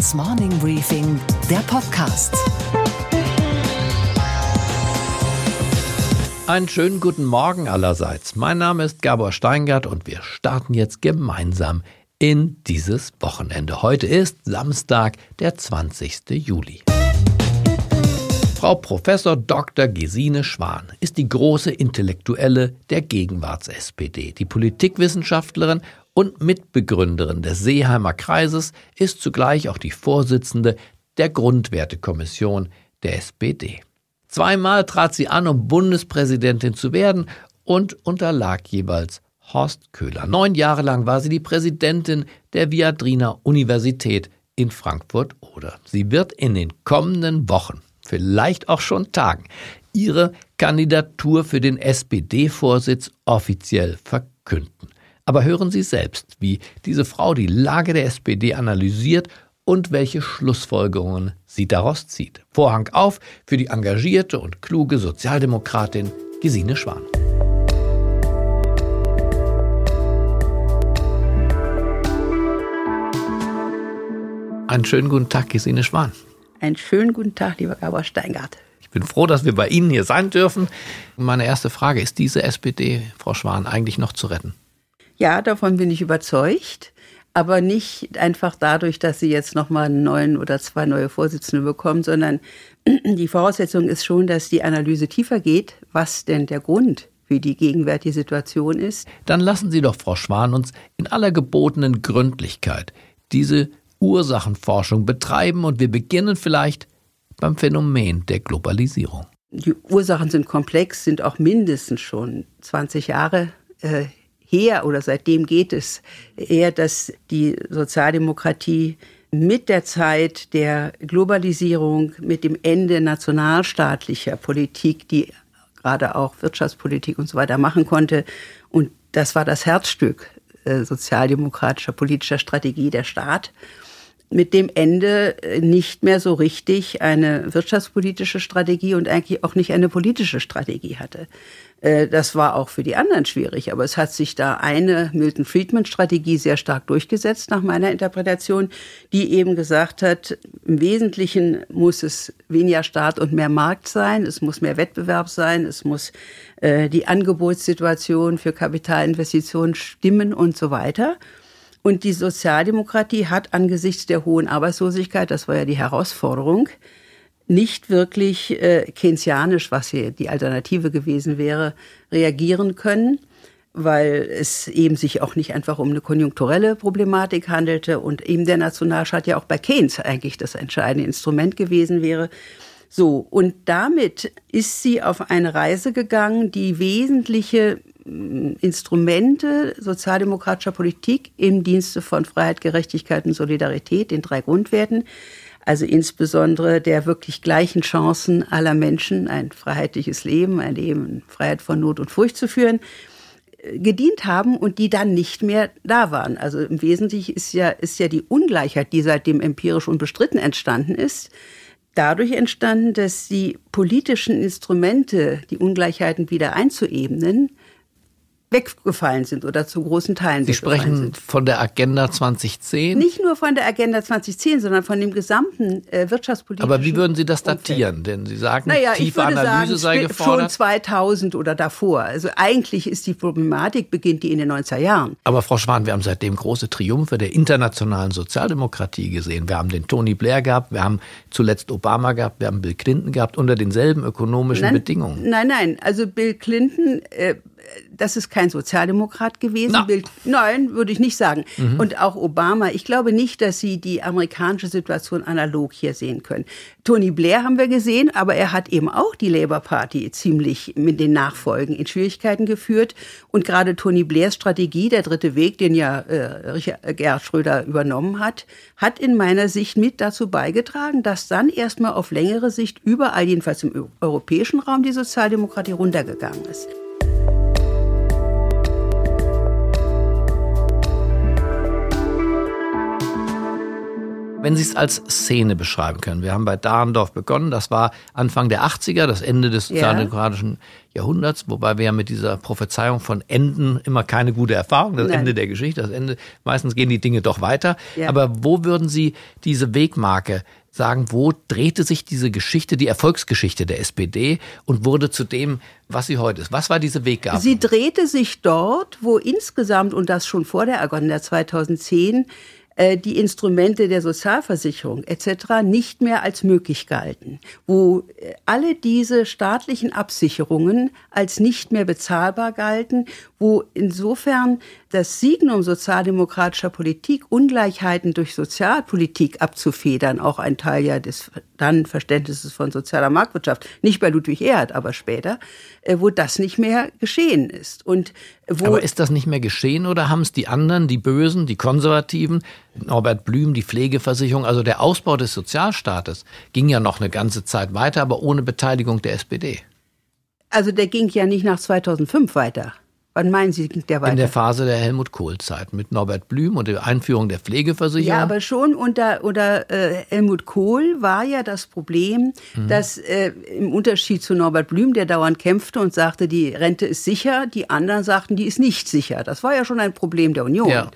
Handelsblatts Morning Briefing, der Podcast. Einen schönen guten Morgen allerseits. Mein Name ist Gabor Steingart und wir starten jetzt gemeinsam in dieses Wochenende. Heute ist Samstag, der 20. Juli. Frau Professor Dr. Gesine Schwan ist die große Intellektuelle der Gegenwarts-SPD. Die Politikwissenschaftlerin und Mitbegründerin des Seeheimer Kreises ist zugleich auch die Vorsitzende der Grundwertekommission der SPD. Zweimal trat sie an, um Bundespräsidentin zu werden und unterlag jeweils Horst Köhler. Neun Jahre lang war sie die Präsidentin der Viadrina Universität in Frankfurt oder. Sie wird in den kommenden Wochen vielleicht auch schon Tagen, ihre Kandidatur für den SPD-Vorsitz offiziell verkünden. Aber hören Sie selbst, wie diese Frau die Lage der SPD analysiert und welche Schlussfolgerungen sie daraus zieht. Vorhang auf für die engagierte und kluge Sozialdemokratin Gesine Schwan. Einen schönen guten Tag, Gesine Schwan. Einen schönen guten Tag, lieber Gabor Steingart. Ich bin froh, dass wir bei Ihnen hier sein dürfen. Meine erste Frage, ist diese SPD, Frau Schwan, eigentlich noch zu retten? Ja, davon bin ich überzeugt. Aber nicht einfach dadurch, dass sie jetzt nochmal einen neuen oder zwei neue Vorsitzende bekommen, sondern die Voraussetzung ist schon, dass die Analyse tiefer geht, was denn der Grund für die gegenwärtige Situation ist. Dann lassen Sie doch, Frau Schwan, uns in aller gebotenen Gründlichkeit diese Ursachenforschung betreiben und wir beginnen vielleicht beim Phänomen der Globalisierung. Die Ursachen sind komplex, sind auch mindestens schon 20 Jahre äh, her oder seitdem geht es eher, dass die Sozialdemokratie mit der Zeit der Globalisierung, mit dem Ende nationalstaatlicher Politik, die gerade auch Wirtschaftspolitik und so weiter machen konnte, und das war das Herzstück äh, sozialdemokratischer politischer Strategie der Staat, mit dem Ende äh, nicht mehr so richtig eine wirtschaftspolitische Strategie und eigentlich auch nicht eine politische Strategie hatte. Äh, das war auch für die anderen schwierig, aber es hat sich da eine Milton Friedman Strategie sehr stark durchgesetzt nach meiner Interpretation, die eben gesagt hat, im Wesentlichen muss es weniger Staat und mehr Markt sein, es muss mehr Wettbewerb sein, es muss äh, die Angebotssituation für Kapitalinvestitionen stimmen und so weiter. Und die Sozialdemokratie hat angesichts der hohen Arbeitslosigkeit, das war ja die Herausforderung, nicht wirklich äh, keynesianisch, was hier die Alternative gewesen wäre, reagieren können, weil es eben sich auch nicht einfach um eine konjunkturelle Problematik handelte und eben der Nationalstaat ja auch bei Keynes eigentlich das entscheidende Instrument gewesen wäre. So, und damit ist sie auf eine Reise gegangen, die wesentliche Instrumente sozialdemokratischer Politik im Dienste von Freiheit, Gerechtigkeit und Solidarität, den drei Grundwerten, also insbesondere der wirklich gleichen Chancen aller Menschen, ein freiheitliches Leben, ein Leben in Freiheit von Not und Furcht zu führen, gedient haben und die dann nicht mehr da waren. Also im Wesentlichen ist ja, ist ja die Ungleichheit, die seitdem empirisch unbestritten entstanden ist, dadurch entstanden, dass die politischen Instrumente, die Ungleichheiten wieder einzuebnen, weggefallen sind oder zu großen Teilen Sie sprechen sind. von der Agenda 2010? Nicht nur von der Agenda 2010, sondern von dem gesamten äh, wirtschaftspolitischen Aber wie würden Sie das datieren? Umfeld. Denn Sie sagen, naja, tiefe Analyse sagen, sei gefordert. Schon 2000 oder davor. Also eigentlich ist die Problematik, beginnt die in den 90er Jahren. Aber Frau Schwan, wir haben seitdem große Triumphe der internationalen Sozialdemokratie gesehen. Wir haben den Tony Blair gehabt, wir haben zuletzt Obama gehabt, wir haben Bill Clinton gehabt, unter denselben ökonomischen nein, Bedingungen. Nein, nein, also Bill Clinton äh, das ist kein Sozialdemokrat gewesen. Na. Nein, würde ich nicht sagen. Mhm. Und auch Obama, ich glaube nicht, dass Sie die amerikanische Situation analog hier sehen können. Tony Blair haben wir gesehen, aber er hat eben auch die Labour Party ziemlich mit den Nachfolgen in Schwierigkeiten geführt. Und gerade Tony Blairs Strategie, der dritte Weg, den ja äh, Richard, Gerhard Schröder übernommen hat, hat in meiner Sicht mit dazu beigetragen, dass dann erstmal auf längere Sicht überall, jedenfalls im europäischen Raum, die Sozialdemokratie runtergegangen ist. Wenn Sie es als Szene beschreiben können. Wir haben bei Dahrendorf begonnen. Das war Anfang der 80er, das Ende des sozialdemokratischen ja. Jahrhunderts, wobei wir ja mit dieser Prophezeiung von Enden immer keine gute Erfahrung, das Nein. Ende der Geschichte, das Ende, meistens gehen die Dinge doch weiter. Ja. Aber wo würden Sie diese Wegmarke sagen, wo drehte sich diese Geschichte, die Erfolgsgeschichte der SPD und wurde zu dem, was sie heute ist? Was war diese Weggabe? Sie drehte sich dort, wo insgesamt, und das schon vor der Agenda 2010, äh, die Instrumente der Sozialversicherung etc. nicht mehr als möglich galten, wo äh, alle diese staatlichen Absicherungen als nicht mehr bezahlbar galten, wo insofern das Signum sozialdemokratischer Politik, Ungleichheiten durch Sozialpolitik abzufedern, auch ein Teil ja des dann Verständnisses von sozialer Marktwirtschaft, nicht bei Ludwig Erhard, aber später, äh, wo das nicht mehr geschehen ist. Und wo aber ist das nicht mehr geschehen oder haben es die anderen, die Bösen, die Konservativen, Norbert Blüm, die Pflegeversicherung, also der Ausbau des Sozialstaates ging ja noch eine ganze Zeit weiter, aber ohne Beteiligung der SPD? Also der ging ja nicht nach 2005 weiter. Wann meinen Sie, ging der weiter? In der Phase der Helmut Kohl-Zeit mit Norbert Blüm und der Einführung der Pflegeversicherung. Ja, aber schon unter, unter äh, Helmut Kohl war ja das Problem, mhm. dass äh, im Unterschied zu Norbert Blüm, der dauernd kämpfte und sagte, die Rente ist sicher, die anderen sagten, die ist nicht sicher. Das war ja schon ein Problem der Union. Ja.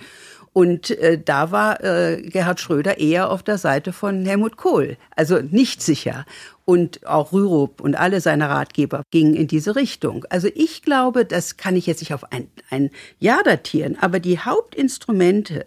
Und äh, da war äh, Gerhard Schröder eher auf der Seite von Helmut Kohl, also nicht sicher. Und auch Rürup und alle seine Ratgeber gingen in diese Richtung. Also ich glaube, das kann ich jetzt nicht auf ein, ein Jahr datieren, aber die Hauptinstrumente,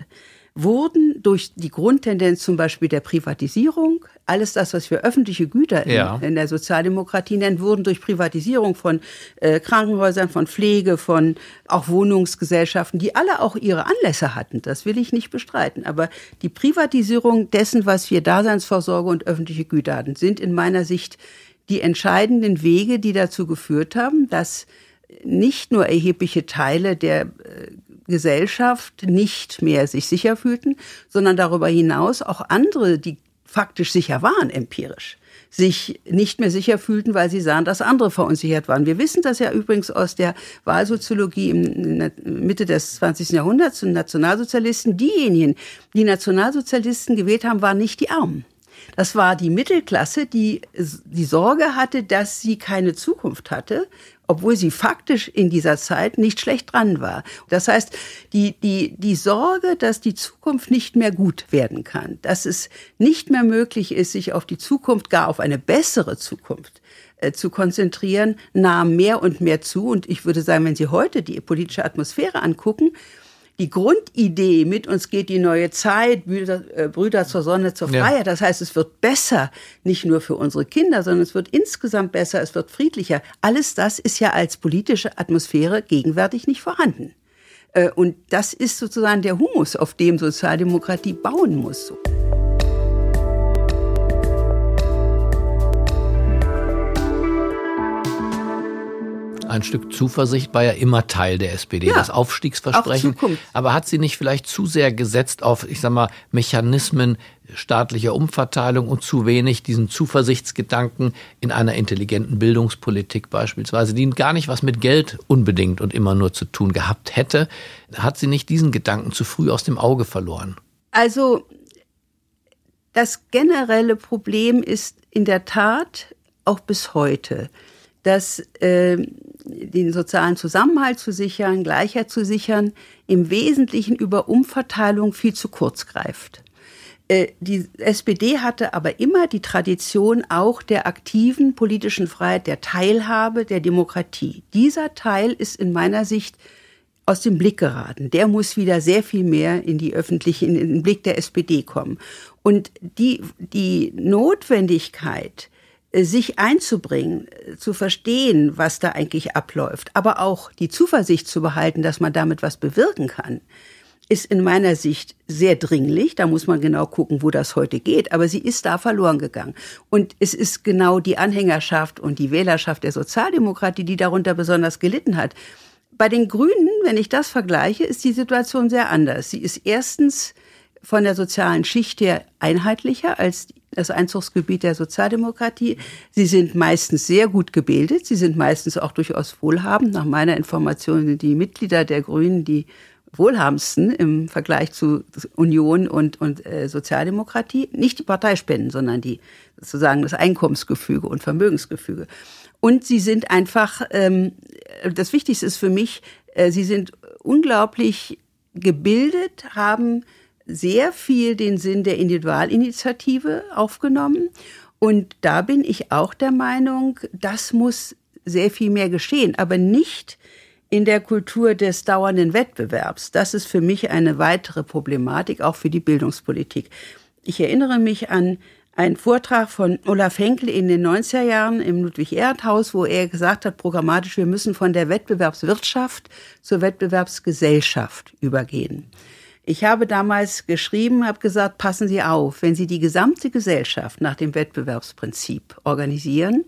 wurden durch die Grundtendenz zum Beispiel der Privatisierung, alles das, was wir öffentliche Güter in, ja. in der Sozialdemokratie nennen, wurden durch Privatisierung von äh, Krankenhäusern, von Pflege, von auch Wohnungsgesellschaften, die alle auch ihre Anlässe hatten, das will ich nicht bestreiten. Aber die Privatisierung dessen, was wir Daseinsvorsorge und öffentliche Güter hatten, sind in meiner Sicht die entscheidenden Wege, die dazu geführt haben, dass nicht nur erhebliche Teile der äh, Gesellschaft nicht mehr sich sicher fühlten, sondern darüber hinaus auch andere, die faktisch sicher waren empirisch, sich nicht mehr sicher fühlten, weil sie sahen, dass andere verunsichert waren. Wir wissen das ja übrigens aus der Wahlsoziologie in Mitte des 20. Jahrhunderts und Nationalsozialisten. Diejenigen, die Nationalsozialisten gewählt haben, waren nicht die Armen. Das war die Mittelklasse, die die Sorge hatte, dass sie keine Zukunft hatte obwohl sie faktisch in dieser Zeit nicht schlecht dran war. Das heißt, die, die, die Sorge, dass die Zukunft nicht mehr gut werden kann, dass es nicht mehr möglich ist, sich auf die Zukunft, gar auf eine bessere Zukunft äh, zu konzentrieren, nahm mehr und mehr zu. Und ich würde sagen, wenn Sie heute die politische Atmosphäre angucken, die Grundidee mit uns geht die neue Zeit, Brüder, äh, Brüder zur Sonne, zur Freiheit. Ja. Das heißt, es wird besser, nicht nur für unsere Kinder, sondern es wird insgesamt besser, es wird friedlicher. Alles das ist ja als politische Atmosphäre gegenwärtig nicht vorhanden. Äh, und das ist sozusagen der Humus, auf dem Sozialdemokratie bauen muss. Ein Stück Zuversicht war ja immer Teil der SPD, ja, das Aufstiegsversprechen. Aber hat sie nicht vielleicht zu sehr gesetzt auf, ich sag mal, Mechanismen staatlicher Umverteilung und zu wenig diesen Zuversichtsgedanken in einer intelligenten Bildungspolitik beispielsweise, die gar nicht was mit Geld unbedingt und immer nur zu tun gehabt hätte? Hat sie nicht diesen Gedanken zu früh aus dem Auge verloren? Also das generelle Problem ist in der Tat auch bis heute, dass äh, den sozialen Zusammenhalt zu sichern, Gleichheit zu sichern, im Wesentlichen über Umverteilung viel zu kurz greift. Äh, die SPD hatte aber immer die Tradition auch der aktiven politischen Freiheit, der Teilhabe, der Demokratie. Dieser Teil ist in meiner Sicht aus dem Blick geraten. Der muss wieder sehr viel mehr in die öffentliche, in den Blick der SPD kommen. Und die, die Notwendigkeit, sich einzubringen, äh, zu verstehen, was da eigentlich abläuft, aber auch die Zuversicht zu behalten, dass man damit was bewirken kann, ist in meiner Sicht sehr dringlich. Da muss man genau gucken, wo das heute geht. Aber sie ist da verloren gegangen. Und es ist genau die Anhängerschaft und die Wählerschaft der Sozialdemokratie, die darunter besonders gelitten hat. Bei den Grünen, wenn ich das vergleiche, ist die Situation sehr anders. Sie ist erstens von der sozialen Schicht her einheitlicher als das Einzugsgebiet der Sozialdemokratie. Sie sind meistens sehr gut gebildet. Sie sind meistens auch durchaus wohlhabend. Nach meiner Information sind die Mitglieder der Grünen, die wohlhabendsten im Vergleich zu Union und, und äh, Sozialdemokratie. Nicht die Parteispenden, sondern die sozusagen das Einkommensgefüge und Vermögensgefüge. Und sie sind einfach, ähm, das Wichtigste ist für mich, äh, sie sind unglaublich gebildet, haben sehr viel den Sinn der Individualinitiative aufgenommen. Und da bin ich auch der Meinung, das muss sehr viel mehr geschehen, aber nicht in der Kultur des dauernden Wettbewerbs. Das ist für mich eine weitere Problematik, auch für die Bildungspolitik. Ich erinnere mich an einen Vortrag von Olaf Henkel in den 90er Jahren im Ludwig-Erhard-Haus, wo er gesagt hat, programmatisch, wir müssen von der Wettbewerbswirtschaft zur Wettbewerbsgesellschaft übergehen. Ich habe damals geschrieben, habe gesagt, passen Sie auf, wenn Sie die gesamte Gesellschaft nach dem Wettbewerbsprinzip organisieren,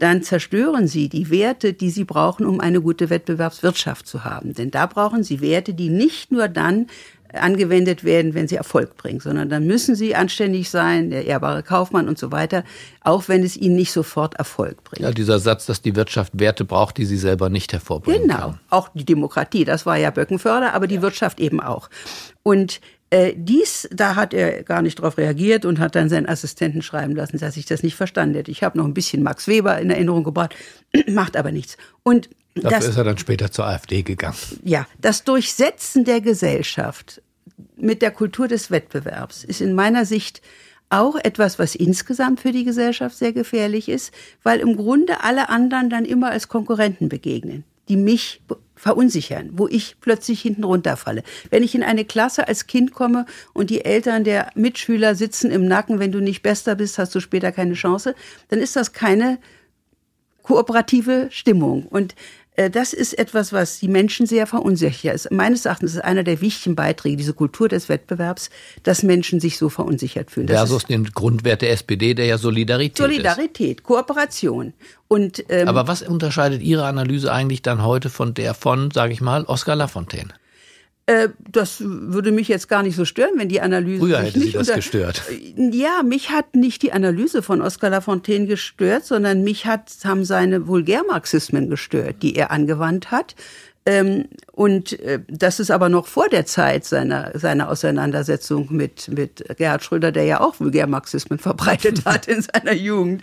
dann zerstören Sie die Werte, die Sie brauchen, um eine gute Wettbewerbswirtschaft zu haben. Denn da brauchen Sie Werte, die nicht nur dann angewendet werden, wenn sie Erfolg bringen, sondern dann müssen sie anständig sein, der ehrbare Kaufmann und so weiter, auch wenn es ihnen nicht sofort Erfolg bringt. Ja, dieser Satz, dass die Wirtschaft Werte braucht, die sie selber nicht hervorbringen genau. kann. Genau, auch die Demokratie, das war ja Böckenförder, aber die Wirtschaft eben auch. Und äh, dies, da hat er gar nicht darauf reagiert und hat dann seinen Assistenten schreiben lassen, dass ich das nicht verstanden hätte. Ich habe noch ein bisschen Max Weber in Erinnerung gebracht, macht aber nichts. Und Dafür das, ist er dann später zur AfD gegangen. Ja, das Durchsetzen der Gesellschaft mit der Kultur des Wettbewerbs ist in meiner Sicht auch etwas, was insgesamt für die Gesellschaft sehr gefährlich ist, weil im Grunde alle anderen dann immer als Konkurrenten begegnen, die mich verunsichern, wo ich plötzlich hinten runterfalle. Wenn ich in eine Klasse als Kind komme und die Eltern der Mitschüler sitzen im Nacken, wenn du nicht bester bist, hast du später keine Chance, dann ist das keine kooperative Stimmung. Und das ist etwas, was die Menschen sehr verunsichert. Ist. Meines Erachtens ist es einer der wichtigen Beiträge, diese Kultur des Wettbewerbs, dass Menschen sich so verunsichert fühlen. Das Versus den Grundwert der SPD, der ja Solidarität Solidarität, ist. Kooperation. Und, ähm, Aber was unterscheidet Ihre Analyse eigentlich dann heute von der von, sage ich mal, Oskar Lafontaine? Äh, das würde mich jetzt gar nicht so stören, wenn die Analyse. Früher hätte Sie das gestört. Ja, mich hat nicht die Analyse von Oskar Lafontaine gestört, sondern mich hat, haben seine Vulgärmarxismen gestört, die er angewandt hat. Und äh, das ist aber noch vor der Zeit seiner, seiner Auseinandersetzung mit, mit Gerhard Schröder, der ja auch Vulgärmarxismen verbreitet hat in seiner Jugend.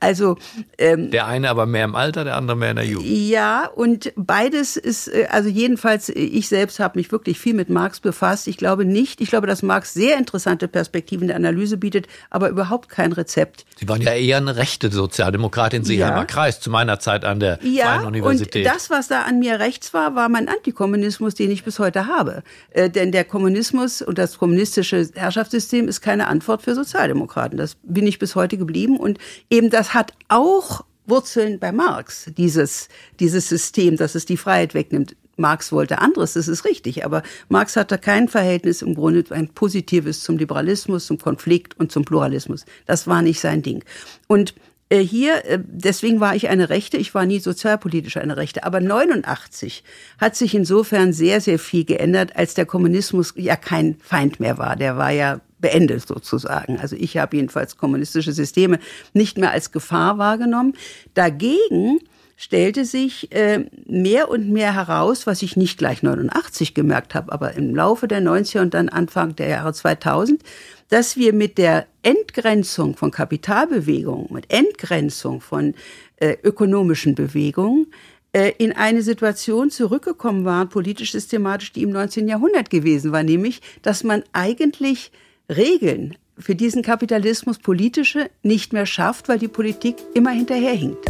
Also ähm, Der eine aber mehr im Alter, der andere mehr in der Jugend. Ja, und beides ist, äh, also jedenfalls, ich selbst habe mich wirklich viel mit Marx befasst. Ich glaube nicht, ich glaube, dass Marx sehr interessante Perspektiven der Analyse bietet, aber überhaupt kein Rezept. Sie waren ja eher eine rechte Sozialdemokratin, Seeheimer ja. Kreis, zu meiner Zeit an der ja, Freien Universität. Und das, was da an mir rechts war, war, mein Antikommunismus, den ich bis heute habe. Äh, denn der Kommunismus und das kommunistische Herrschaftssystem ist keine Antwort für Sozialdemokraten. Das bin ich bis heute geblieben. Und eben das hat auch Wurzeln bei Marx, dieses, dieses System, dass es die Freiheit wegnimmt. Marx wollte anderes, das ist richtig, aber Marx hatte kein Verhältnis im Grunde ein positives zum Liberalismus, zum Konflikt und zum Pluralismus. Das war nicht sein Ding. Und hier, äh, deswegen war ich eine Rechte, ich war nie sozialpolitisch eine Rechte, aber 89 hat sich insofern sehr, sehr viel geändert, als der Kommunismus ja kein Feind mehr war. Der war ja beendet sozusagen. Also ich habe jedenfalls kommunistische Systeme nicht mehr als Gefahr wahrgenommen. Dagegen stellte sich äh, mehr und mehr heraus, was ich nicht gleich 89 gemerkt habe, aber im Laufe der 90er und dann Anfang der Jahre 2000, dass wir mit der Entgrenzung von Kapitalbewegungen, mit Entgrenzung von äh, ökonomischen Bewegungen äh, in eine Situation zurückgekommen waren, politisch systematisch, die im 19. Jahrhundert gewesen war, nämlich, dass man eigentlich Regeln für diesen Kapitalismus politische nicht mehr schafft, weil die Politik immer hinterherhinkt.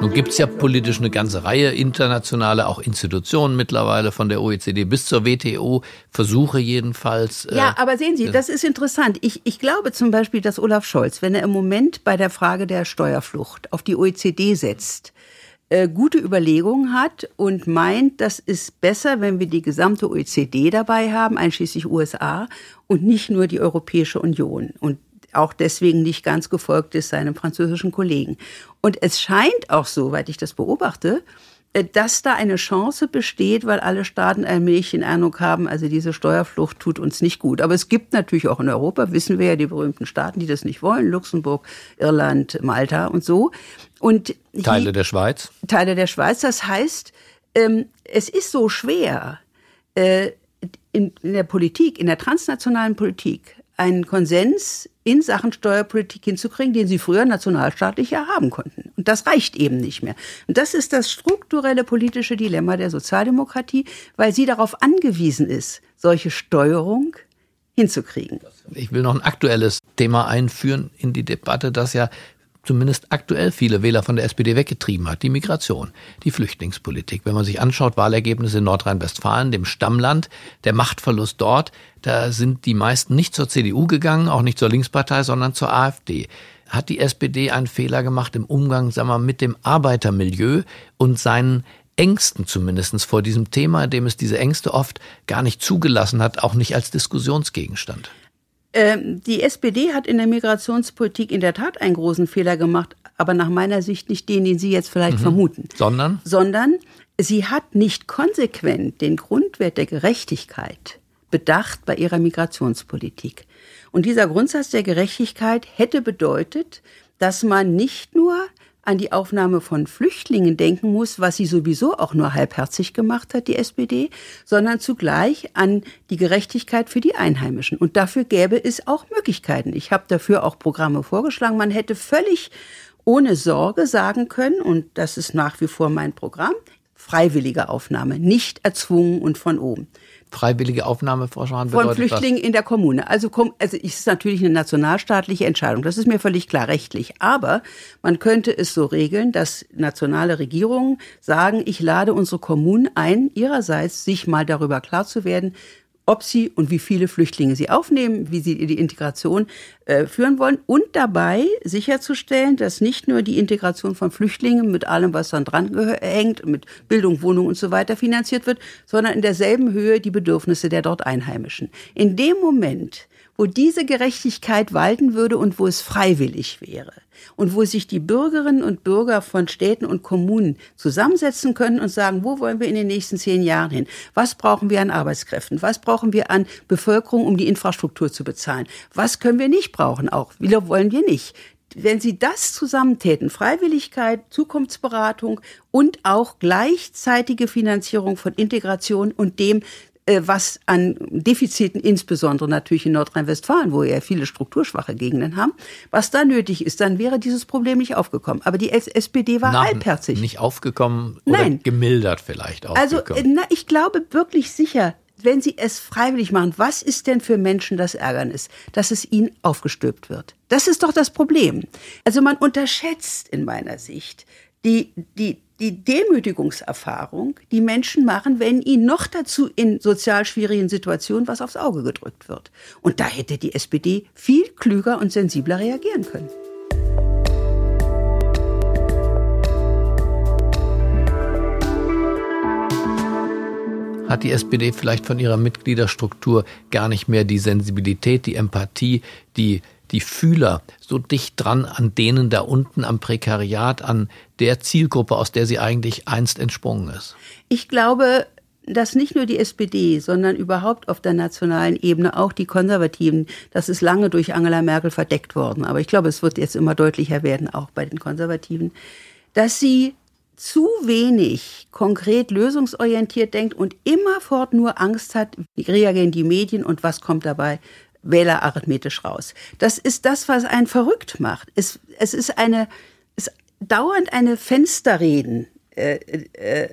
Nun gibt es ja politisch eine ganze Reihe internationale, auch Institutionen mittlerweile von der OECD bis zur WTO, Versuche jedenfalls. Äh, ja, aber sehen Sie, das ist interessant. Ich, ich glaube zum Beispiel, dass Olaf Scholz, wenn er im Moment bei der Frage der Steuerflucht auf die OECD setzt, äh, gute Überlegungen hat und meint, das ist besser, wenn wir die gesamte OECD dabei haben, einschließlich USA und nicht nur die Europäische Union. Und auch deswegen nicht ganz gefolgt ist seinem französischen Kollegen. Und es scheint auch so, weil ich das beobachte, äh, dass da eine Chance besteht, weil alle Staaten allmählich den Eindruck haben, also diese Steuerflucht tut uns nicht gut. Aber es gibt natürlich auch in Europa, wissen wir ja, die berühmten Staaten, die das nicht wollen, Luxemburg, Irland, Malta und so. Und Teile der Schweiz? Teile der Schweiz. Das heißt, ähm, es ist so schwer, äh, in, in der Politik, in der transnationalen Politik, einen Konsens in Sachen Steuerpolitik hinzukriegen, den sie früher nationalstaatlich ja haben konnten. Und das reicht eben nicht mehr. Und das ist das strukturelle politische Dilemma der Sozialdemokratie, weil sie darauf angewiesen ist, solche Steuerung hinzukriegen. Ich will noch ein aktuelles Thema einführen in die Debatte, das ja zumindest aktuell viele Wähler von der SPD weggetrieben hat, die Migration, die Flüchtlingspolitik. Wenn man sich anschaut, Wahlergebnisse in Nordrhein-Westfalen, dem Stammland, der Machtverlust dort, da sind die meisten nicht zur CDU gegangen, auch nicht zur Linkspartei, sondern zur AfD. Hat die SPD einen Fehler gemacht im Umgang, sagen wir, mit dem Arbeitermilieu und seinen Ängsten zumindest vor diesem Thema, dem es diese Ängste oft gar nicht zugelassen hat, auch nicht als Diskussionsgegenstand? Ähm, die SPD hat in der Migrationspolitik in der Tat einen großen Fehler gemacht, aber nach meiner Sicht nicht den, den Sie jetzt vielleicht mhm. vermuten. Sondern? Sondern sie hat nicht konsequent den Grundwert der Gerechtigkeit bedacht bei ihrer Migrationspolitik. Und dieser Grundsatz der Gerechtigkeit hätte bedeutet, dass man nicht nur an die Aufnahme von Flüchtlingen denken muss, was sie sowieso auch nur halbherzig gemacht hat, die SPD, sondern zugleich an die Gerechtigkeit für die Einheimischen. Und dafür gäbe es auch Möglichkeiten. Ich habe dafür auch Programme vorgeschlagen. Man hätte völlig ohne Sorge sagen können, und das ist nach wie vor mein Programm, freiwillige Aufnahme, nicht erzwungen und von oben freiwillige Aufnahmevorschriften Von Flüchtlingen was? in der Kommune. Also, also ist natürlich eine nationalstaatliche Entscheidung. Das ist mir völlig klar rechtlich. Aber man könnte es so regeln, dass nationale Regierungen sagen, ich lade unsere Kommunen ein, ihrerseits sich mal darüber klar zu werden, ob sie und wie viele Flüchtlinge sie aufnehmen, wie sie die Integration äh, führen wollen und dabei sicherzustellen, dass nicht nur die Integration von Flüchtlingen mit allem, was dann dran hängt, mit Bildung, Wohnung und so weiter finanziert wird, sondern in derselben Höhe die Bedürfnisse der dort Einheimischen. In dem Moment, wo diese Gerechtigkeit walten würde und wo es freiwillig wäre und wo sich die Bürgerinnen und Bürger von Städten und Kommunen zusammensetzen können und sagen, wo wollen wir in den nächsten zehn Jahren hin? Was brauchen wir an Arbeitskräften? Was brauchen wir an Bevölkerung, um die Infrastruktur zu bezahlen? Was können wir nicht brauchen auch? Wie wollen wir nicht? wenn Sie das zusammentäten, Freiwilligkeit, Zukunftsberatung und auch gleichzeitige Finanzierung von Integration und dem was an Defiziten, insbesondere natürlich in Nordrhein-Westfalen, wo wir ja viele strukturschwache Gegenden haben, was da nötig ist, dann wäre dieses Problem nicht aufgekommen. Aber die SPD war Na, halbherzig. Nicht aufgekommen oder Nein. gemildert vielleicht aufgekommen. Also na, ich glaube wirklich sicher, wenn Sie es freiwillig machen, was ist denn für Menschen das Ärgernis, dass es ihnen aufgestülpt wird? Das ist doch das Problem. Also man unterschätzt in meiner Sicht die, die, die Demütigungserfahrung, die Menschen machen, wenn ihnen noch dazu in sozial schwierigen Situationen was aufs Auge gedrückt wird. Und da hätte die SPD viel klüger und sensibler reagieren können. Hat die SPD vielleicht von ihrer Mitgliederstruktur gar nicht mehr die Sensibilität, die Empathie, die die Fühler so dicht dran an denen da unten am Prekariat, an der Zielgruppe, aus der sie eigentlich einst entsprungen ist? Ich glaube, dass nicht nur die SPD, sondern überhaupt auf der nationalen Ebene auch die Konservativen, das ist lange durch Angela Merkel verdeckt worden, aber ich glaube, es wird jetzt immer deutlicher werden, auch bei den Konservativen, dass sie zu wenig konkret lösungsorientiert denkt und immerfort nur Angst hat, wie reagieren die Medien und was kommt dabei Wähler arithmetisch raus. Das ist das, was einen verrückt macht. Es, es ist eine, es dauernd eine Fensterreden, äh, äh,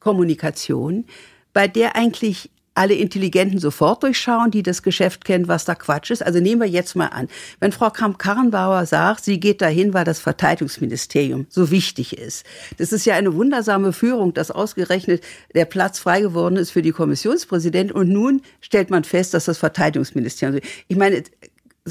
Kommunikation, bei der eigentlich alle Intelligenten sofort durchschauen, die das Geschäft kennen, was da Quatsch ist. Also nehmen wir jetzt mal an, wenn Frau Kramp-Karrenbauer sagt, sie geht dahin, weil das Verteidigungsministerium so wichtig ist. Das ist ja eine wundersame Führung, dass ausgerechnet der Platz frei geworden ist für die Kommissionspräsident und nun stellt man fest, dass das Verteidigungsministerium, ich meine,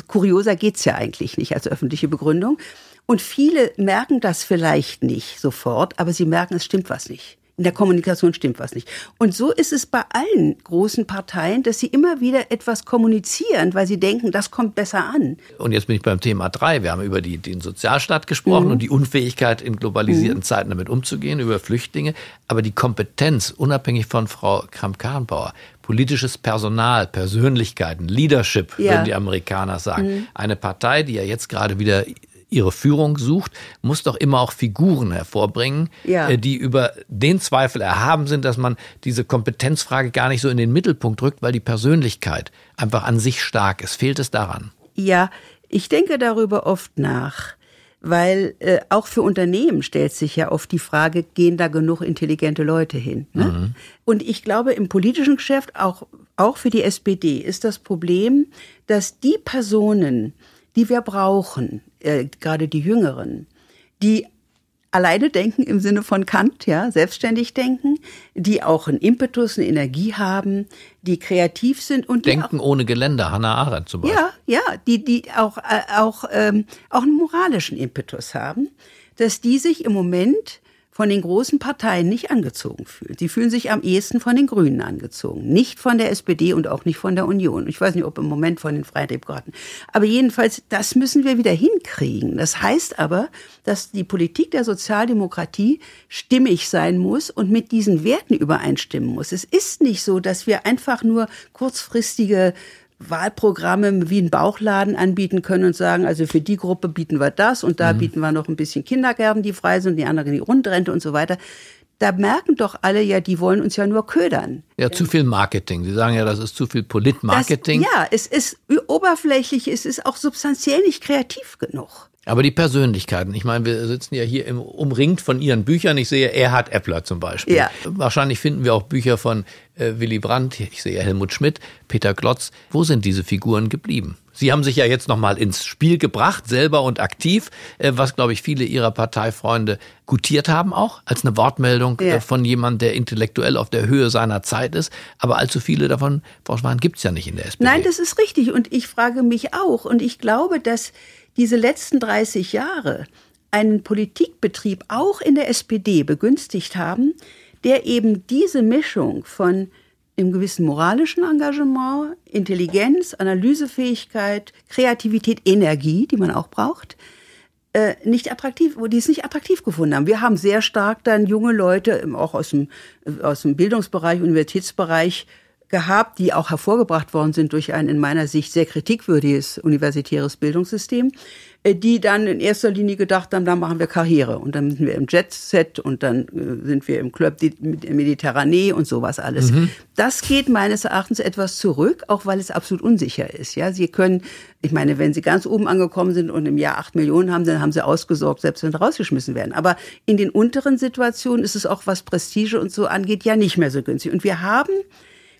kurioser geht's ja eigentlich nicht als öffentliche Begründung. Und viele merken das vielleicht nicht sofort, aber sie merken, es stimmt was nicht. In der Kommunikation stimmt was nicht. Und so ist es bei allen großen Parteien, dass sie immer wieder etwas kommunizieren, weil sie denken, das kommt besser an. Und jetzt bin ich beim Thema drei. Wir haben über die, den Sozialstaat gesprochen mhm. und die Unfähigkeit, in globalisierten mhm. Zeiten damit umzugehen, über Flüchtlinge. Aber die Kompetenz, unabhängig von Frau Kramp-Karrenbauer, politisches Personal, Persönlichkeiten, Leadership, ja. würden die Amerikaner sagen. Mhm. Eine Partei, die ja jetzt gerade wieder ihre Führung sucht, muss doch immer auch Figuren hervorbringen, ja. Äh, die über den Zweifel erhaben sind, dass man diese Kompetenzfrage gar nicht so in den Mittelpunkt rückt, weil die Persönlichkeit einfach an sich stark ist. Fehlt es daran? Ja, ich denke darüber oft nach. Weil äh, auch für Unternehmen stellt sich ja oft die Frage, gehen da genug intelligente Leute hin? Ne? Mhm. Und ich glaube, im politischen Geschäft, auch, auch für die SPD, ist das Problem, dass die Personen, die wir brauchen, äh, gerade die Jüngeren, die alleine denken im Sinne von Kant, ja, selbstständig denken, die auch einen Impetus, eine Energie haben, die kreativ sind und denken auch, ohne Geländer, Hannah Arendt zum Beispiel. Ja, ja, die die auch äh, auch ähm, auch einen moralischen Impetus haben, dass die sich im Moment von den großen Parteien nicht angezogen fühlen. Sie fühlen sich am ehesten von den Grünen angezogen, nicht von der SPD und auch nicht von der Union. Ich weiß nicht, ob im Moment von den Freien. Aber jedenfalls, das müssen wir wieder hinkriegen. Das heißt aber, dass die Politik der Sozialdemokratie stimmig sein muss und mit diesen Werten übereinstimmen muss. Es ist nicht so, dass wir einfach nur kurzfristige Wahlprogramme wie einen Bauchladen anbieten können und sagen, also für die Gruppe bieten wir das und da mhm. bieten wir noch ein bisschen Kindergärten, die frei sind, die anderen die Rundrente und so weiter. Da merken doch alle ja, die wollen uns ja nur ködern. Ja, zu viel Marketing. Sie sagen ja, das ist zu viel Politmarketing. ja, es ist oberflächlich, es ist auch substanziell nicht kreativ genug. Aber die Persönlichkeiten, ich meine, wir sitzen ja hier im, umringt von Ihren Büchern. Ich sehe Erhard Eppler zum Beispiel. Ja. Wahrscheinlich finden wir auch Bücher von äh, Willy Brandt. Ich sehe Helmut Schmidt, Peter Glotz. Wo sind diese Figuren geblieben? Sie haben sich ja jetzt nochmal ins Spiel gebracht, selber und aktiv, äh, was, glaube ich, viele Ihrer Parteifreunde gutiert haben auch, als eine Wortmeldung äh, ja. von jemandem, der intellektuell auf der Höhe seiner Zeit ist. Aber allzu viele davon, Frau Schwan, gibt es ja nicht in der SPD. Nein, das ist richtig. Und ich frage mich auch. Und ich glaube, dass diese letzten 30 Jahre einen Politikbetrieb auch in der SPD begünstigt haben, der eben diese Mischung von im gewissen moralischen Engagement, Intelligenz, Analysefähigkeit, Kreativität, Energie, die man auch braucht, äh, nicht attraktiv, wo die es nicht attraktiv gefunden haben. Wir haben sehr stark dann junge Leute, auch aus dem, aus dem Bildungsbereich, Universitätsbereich, gehabt, die auch hervorgebracht worden sind durch ein in meiner Sicht sehr kritikwürdiges universitäres Bildungssystem, äh, die dann in erster Linie gedacht haben, da machen wir Karriere und dann sind wir im Jet-Set und dann äh, sind wir im Club Mediterranee und sowas alles. Mhm. Das geht meines Erachtens etwas zurück, auch weil es absolut unsicher ist. Ja, Sie können, ich meine, wenn Sie ganz oben angekommen sind und im Jahr acht Millionen haben, dann haben Sie ausgesorgt, selbst wenn Sie rausgeschmissen werden. Aber in den unteren Situationen ist es auch, was Prestige und so angeht, ja nicht mehr so günstig. Und wir haben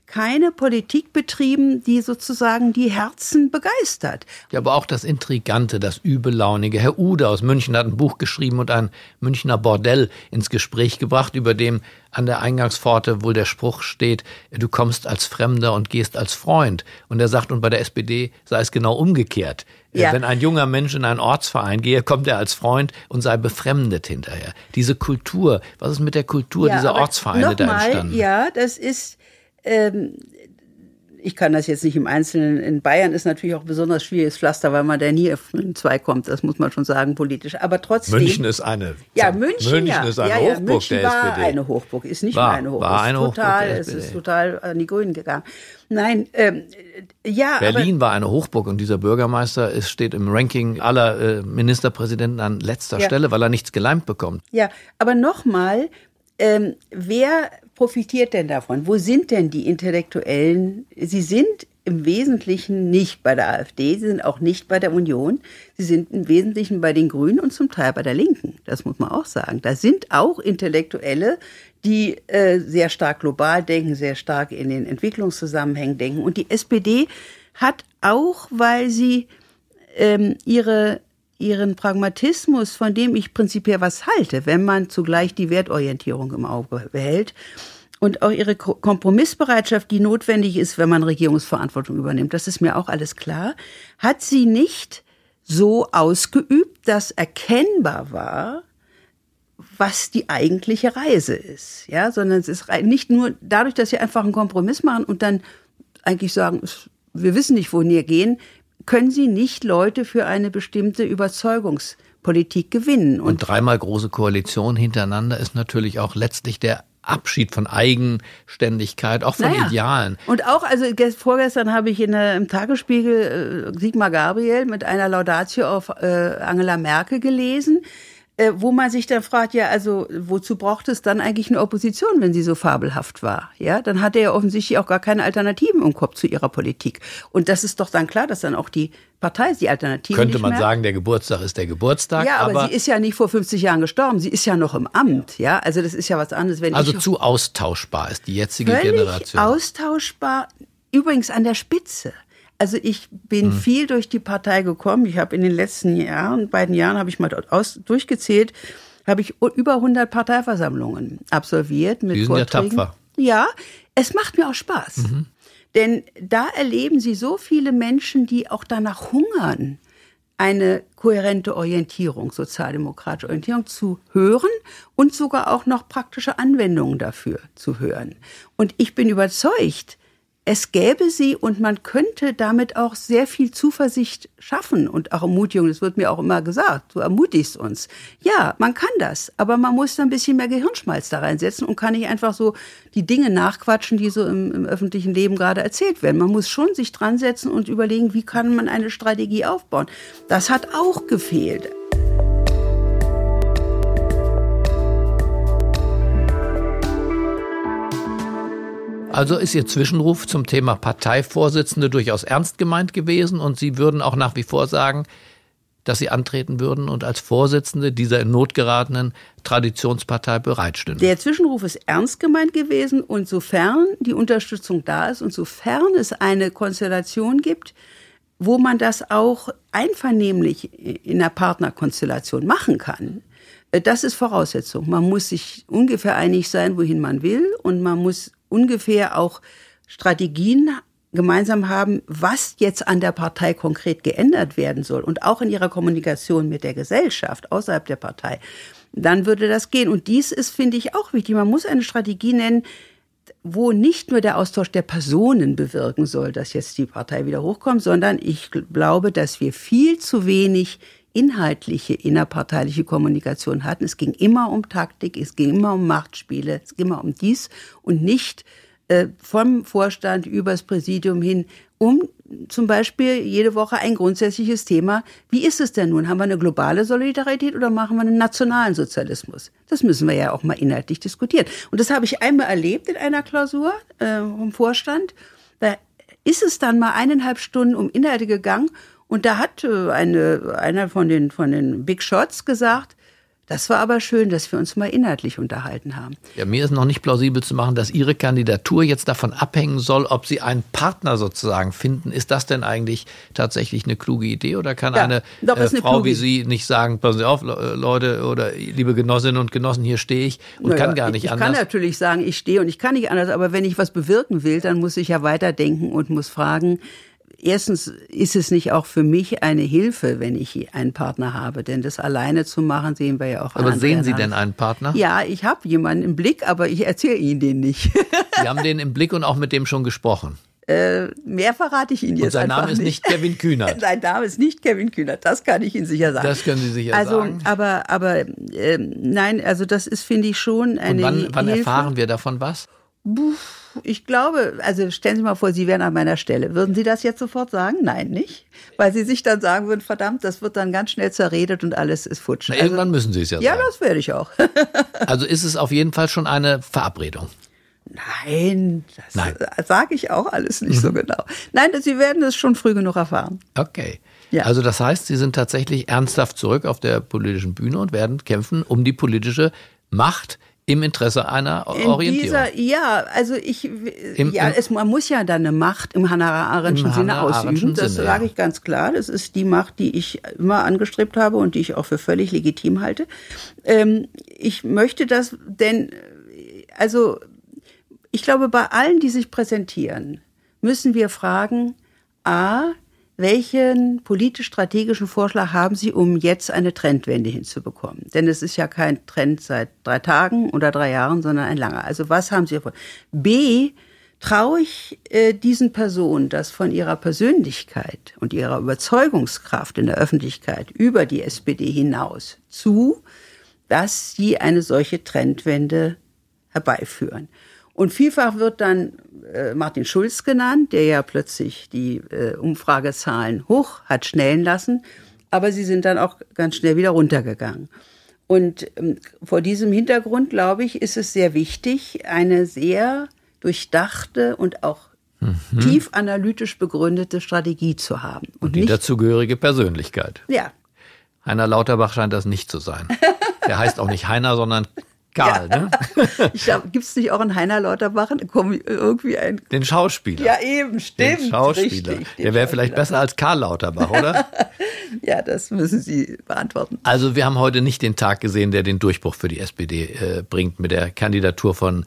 keine Politik betrieben, die sozusagen die Herzen begeistert. Ja, aber auch das Intrigante, das Übellaunige. Herr Ude aus München hat ein Buch geschrieben und ein Münchner Bordell ins Gespräch gebracht, über dem an der Eingangspforte wohl der Spruch steht, du kommst als Fremder und gehst als Freund. Und er sagt, und bei der SPD sei es genau umgekehrt. Ja. Wenn ein junger Mensch in einen Ortsverein gehe, kommt er als Freund und sei befremdet hinterher. Diese Kultur, was ist mit der Kultur ja, dieser Ortsvereine da entstanden? Ja, das ist ähm, ich kann das jetzt nicht im Einzelnen. In Bayern ist natürlich auch besonders schwieriges Pflaster, weil man da nie auf zwei kommt. Das muss man schon sagen, politisch. Aber trotzdem. München ist eine. Ja, München, München ja. ist eine ja, Hochburg München der war SPD. eine Hochburg, ist nicht war, mehr eine Hochburg. War eine Hochburg total, Es ist total an die Grünen gegangen. Nein, ähm, ja. Berlin war eine Hochburg und dieser Bürgermeister ist, steht im Ranking aller äh, Ministerpräsidenten an letzter ja. Stelle, weil er nichts geleimt bekommt. Ja, aber nochmal, ähm, wer profitiert denn davon? Wo sind denn die Intellektuellen? Sie sind im Wesentlichen nicht bei der AfD, sie sind auch nicht bei der Union, sie sind im Wesentlichen bei den Grünen und zum Teil bei der Linken. Das muss man auch sagen. Da sind auch Intellektuelle, die äh, sehr stark global denken, sehr stark in den Entwicklungszusammenhängen denken. Und die SPD hat auch, weil sie ähm, ihre ihren Pragmatismus, von dem ich prinzipiell was halte, wenn man zugleich die Wertorientierung im Auge behält, und auch ihre Kompromissbereitschaft, die notwendig ist, wenn man Regierungsverantwortung übernimmt, das ist mir auch alles klar, hat sie nicht so ausgeübt, dass erkennbar war, was die eigentliche Reise ist, ja, sondern es ist nicht nur dadurch, dass sie einfach einen Kompromiss machen und dann eigentlich sagen, wir wissen nicht, wohin wir gehen, können sie nicht Leute für eine bestimmte Überzeugungspolitik gewinnen. Und, und dreimal große Koalition hintereinander ist natürlich auch letztlich der Abschied von Eigenständigkeit, auch von naja. Idealen. Und auch, also vorgestern habe ich in der, im Tagesspiegel äh, Sigmar Gabriel mit einer Laudatio auf äh, Angela Merkel gelesen äh, wo man sich dann fragt, ja, also wozu braucht es dann eigentlich eine Opposition, wenn sie so fabelhaft war? Ja, dann hat er ja offensichtlich auch gar keine Alternativen im Kopf zu ihrer Politik. Und das ist doch dann klar, dass dann auch die Partei die Alternative Könnte man sagen, der Geburtstag ist der Geburtstag. Ja, aber, aber, sie ist ja nicht vor 50 Jahren gestorben. Sie ist ja noch im Amt. Ja, also das ist ja was anderes. Wenn also zu austauschbar ist die jetzige völlig Generation. Austauschbar. Übrigens an der Spitze. Also ich bin mhm. viel durch die Partei gekommen. Ich habe in den letzten Jahren, beiden Jahren habe ich mal aus, durchgezählt, habe ich über 100 Parteiversammlungen absolviert mit die sind Vorträgen. Ja, tapfer. ja, es macht mir auch Spaß. Mhm. Denn da erleben Sie so viele Menschen, die auch danach hungern, eine kohärente Orientierung, sozialdemokratische Orientierung zu hören und sogar auch noch praktische Anwendungen dafür zu hören. Und ich bin überzeugt, es gäbe sie und man könnte damit auch sehr viel Zuversicht schaffen und auch Ermutigung. Das wird mir auch immer gesagt. Du ermutigst uns. Ja, man kann das, aber man muss da ein bisschen mehr Gehirnschmalz da reinsetzen und kann nicht einfach so die Dinge nachquatschen, die so im, im öffentlichen Leben gerade erzählt werden. Man muss schon sich dran setzen und überlegen, wie kann man eine Strategie aufbauen. Das hat auch gefehlt. Also ist Ihr Zwischenruf zum Thema Parteivorsitzende durchaus ernst gemeint gewesen und Sie würden auch nach wie vor sagen, dass Sie antreten würden und als Vorsitzende dieser in Not geratenen Traditionspartei bereitstünden. Der Zwischenruf ist ernst gemeint gewesen und sofern die Unterstützung da ist und sofern es eine Konstellation gibt, wo man das auch einvernehmlich in einer Partnerkonstellation machen kann, äh, das ist Voraussetzung. Man muss sich ungefähr einig sein, wohin man will und man muss ungefähr auch Strategien gemeinsam haben, was jetzt an der Partei konkret geändert werden soll und auch in ihrer Kommunikation mit der Gesellschaft außerhalb der Partei, dann würde das gehen. Und dies ist, finde ich, auch wichtig. Man muss eine Strategie nennen, wo nicht nur der Austausch der Personen bewirken soll, dass jetzt die Partei wieder hochkommt, sondern ich glaube, dass wir viel zu wenig inhaltliche innerparteiliche Kommunikation hatten. Es ging immer um Taktik, es ging immer um Machtspiele, es ging immer um dies und nicht äh, vom Vorstand übers Präsidium hin um zum Beispiel jede Woche ein grundsätzliches Thema. Wie ist es denn nun? Haben wir eine globale Solidarität oder machen wir einen nationalen Sozialismus? Das müssen wir ja auch mal inhaltlich diskutieren. Und das habe ich einmal erlebt in einer Klausur äh, im Vorstand. Da ist es dann mal eineinhalb Stunden um Inhalte gegangen und da hat äh, eine, einer von den, von den Big Shots gesagt, das war aber schön, dass wir uns mal inhaltlich unterhalten haben. Ja, mir ist noch nicht plausibel zu machen, dass Ihre Kandidatur jetzt davon abhängen soll, ob Sie einen Partner sozusagen finden. Ist das denn eigentlich tatsächlich eine kluge Idee oder kann ja, eine, doch, äh, eine Frau wie Sie nicht sagen, passen Sie auf, Leute oder liebe Genossinnen und Genossen, hier stehe ich und naja, kann gar nicht ich, ich anders? Ich kann natürlich sagen, ich stehe und ich kann nicht anders, aber wenn ich was bewirken will, dann muss ich ja weiterdenken und muss fragen, Erstens ist es nicht auch für mich eine Hilfe, wenn ich einen Partner habe, denn das alleine zu machen, sehen wir ja auch. Aber sehen Sie denn einen Partner? Ja, ich habe jemanden im Blick, aber ich erzähle Ihnen den nicht. Sie haben den im Blick und auch mit dem schon gesprochen. Äh, mehr verrate ich Ihnen jetzt. Und sein Name ist nicht Kevin Kühnert. sein Name ist nicht Kevin Kühnert, das kann ich Ihnen sicher sagen. Das können Sie sicher also, sagen. Aber, aber äh, nein, also das ist, finde ich, schon eine. Und wann, wann erfahren wir davon was? Ich glaube, also stellen Sie mal vor, Sie wären an meiner Stelle. Würden Sie das jetzt sofort sagen? Nein, nicht. Weil Sie sich dann sagen würden, verdammt, das wird dann ganz schnell zerredet und alles ist futsch. Na, irgendwann also, müssen Sie es ja sagen. Ja, das werde ich auch. also ist es auf jeden Fall schon eine Verabredung. Nein, das sage ich auch alles nicht mhm. so genau. Nein, Sie werden es schon früh genug erfahren. Okay. Ja. Also das heißt, Sie sind tatsächlich ernsthaft zurück auf der politischen Bühne und werden kämpfen um die politische Macht im Interesse einer Orientierung. Dieser, ja, also ich, Im, ja, es, man muss ja dann eine Macht im Hannah Arendtschen Sinne ausüben. Das Sinne, sage ich ganz klar. Das ist die Macht, die ich immer angestrebt habe und die ich auch für völlig legitim halte. Ähm, ich möchte das, denn, also, ich glaube, bei allen, die sich präsentieren, müssen wir fragen, a, welchen politisch-strategischen Vorschlag haben Sie, um jetzt eine Trendwende hinzubekommen? Denn es ist ja kein Trend seit drei Tagen oder drei Jahren, sondern ein langer. Also was haben Sie vor? B, traue ich äh, diesen Personen, das von ihrer Persönlichkeit und ihrer Überzeugungskraft in der Öffentlichkeit über die SPD hinaus zu, dass sie eine solche Trendwende herbeiführen. Und vielfach wird dann äh, Martin Schulz genannt, der ja plötzlich die äh, Umfragezahlen hoch hat schnellen lassen, aber sie sind dann auch ganz schnell wieder runtergegangen. Und ähm, vor diesem Hintergrund, glaube ich, ist es sehr wichtig, eine sehr durchdachte und auch mhm. tief analytisch begründete Strategie zu haben. Und, und die nicht, dazugehörige Persönlichkeit. Ja. Heiner Lauterbach scheint das nicht zu sein. Der heißt auch nicht Heiner, sondern Karl, ja. ne? Gibt es nicht auch einen Heiner Lauterbach? Irgendwie ein Den Schauspieler. Ja, eben, stimmt. Den Schauspieler. Richtig, den Der wäre vielleicht besser als Karl Lauterbach, oder? ja, das müssen Sie beantworten. Also wir haben heute nicht den Tag gesehen, der den Durchbruch für die SPD äh, bringt mit der Kandidatur von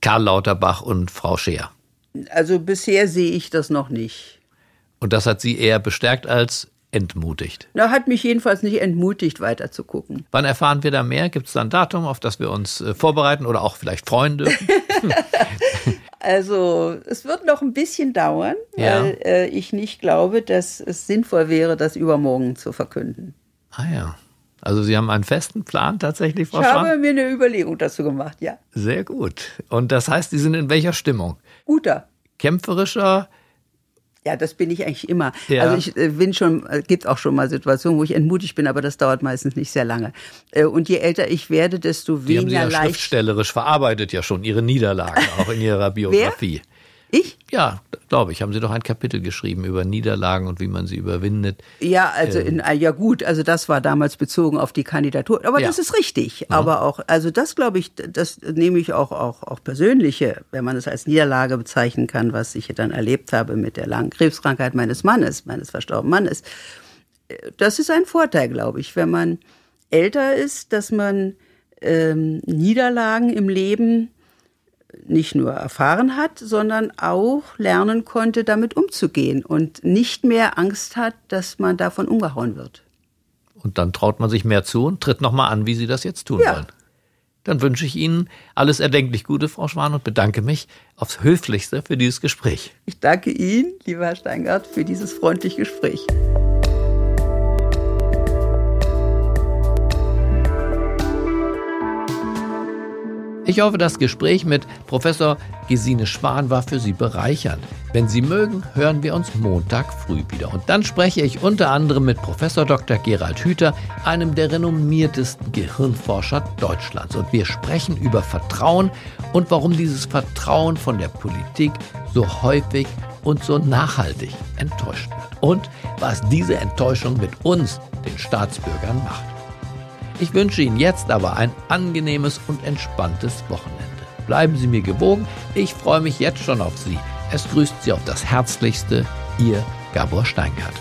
Karl Lauterbach und Frau Scheer? Also bisher sehe ich das noch nicht. Und das hat Sie eher bestärkt als entmutigt? Na, hat mich jedenfalls nicht entmutigt, weiter zu gucken. Wann erfahren wir da mehr? Gibt es da ein Datum, auf das wir uns äh, vorbereiten oder auch vielleicht freuen dürfen? also, es wird noch ein bisschen dauern, ja. weil äh, ich nicht glaube, dass es sinnvoll wäre, das übermorgen zu verkünden. Ah ja. Also Sie haben einen festen Plan tatsächlich, Frau Ich Schwan? habe mir eine Überlegung dazu gemacht, ja. Sehr gut. Und das heißt, Sie sind in welcher Stimmung? Guter. Kämpferischer? Ja, das bin ich eigentlich immer. Ja. Also ich äh, bin schon, äh, gibt auch schon mal Situationen, wo ich entmutigt bin, aber das dauert meistens nicht sehr lange. Äh, und je älter ich werde, desto weniger Die haben Sie ja leicht. schriftstellerisch verarbeitet ja schon Ihre Niederlagen auch in Ihrer Biografie. Wer? Ich? Ja, glaube ich. Haben Sie doch ein Kapitel geschrieben über Niederlagen und wie man sie überwindet. Ja, also in, äh, ja gut, also das war damals bezogen auf die Kandidatur. Aber ja. das ist richtig. Ja. Aber auch, also das glaube ich, das nehme ich auch, auch, auch persönliche, wenn man es als Niederlage bezeichnen kann, was ich dann erlebt habe mit der langen Krebskrankheit meines Mannes, meines verstorbenen Mannes. Das ist ein Vorteil, glaube ich, wenn man älter ist, dass man ähm, Niederlagen im Leben nicht nur erfahren hat, sondern auch lernen konnte, damit umzugehen und nicht mehr Angst hat, dass man davon umgehauen wird. Und dann traut man sich mehr zu und tritt nochmal an, wie Sie das jetzt tun ja. wollen. Dann wünsche ich Ihnen alles erdenklich Gute, Frau Schwan, und bedanke mich aufs Höflichste für dieses Gespräch. Ich danke Ihnen, lieber Herr Steingart, für dieses freundliche Gespräch. Ich hoffe, das Gespräch mit Professor Gesine Schwan war für Sie bereichernd. Wenn Sie mögen, hören wir uns Montag früh wieder. Und dann spreche ich unter anderem mit Professor Dr. Gerald Hüther, einem der renommiertesten Gehirnforscher Deutschlands. Und wir sprechen über Vertrauen und warum dieses Vertrauen von der Politik so häufig und so nachhaltig enttäuscht wird. Und was diese Enttäuschung mit uns, den Staatsbürgern, macht. Ich wünsche Ihnen jetzt aber ein angenehmes und entspanntes Wochenende. Bleiben Sie mir gewogen, ich freue mich jetzt schon auf Sie. Es grüßt Sie auf das Herzlichste, Ihr Gabor Steingart.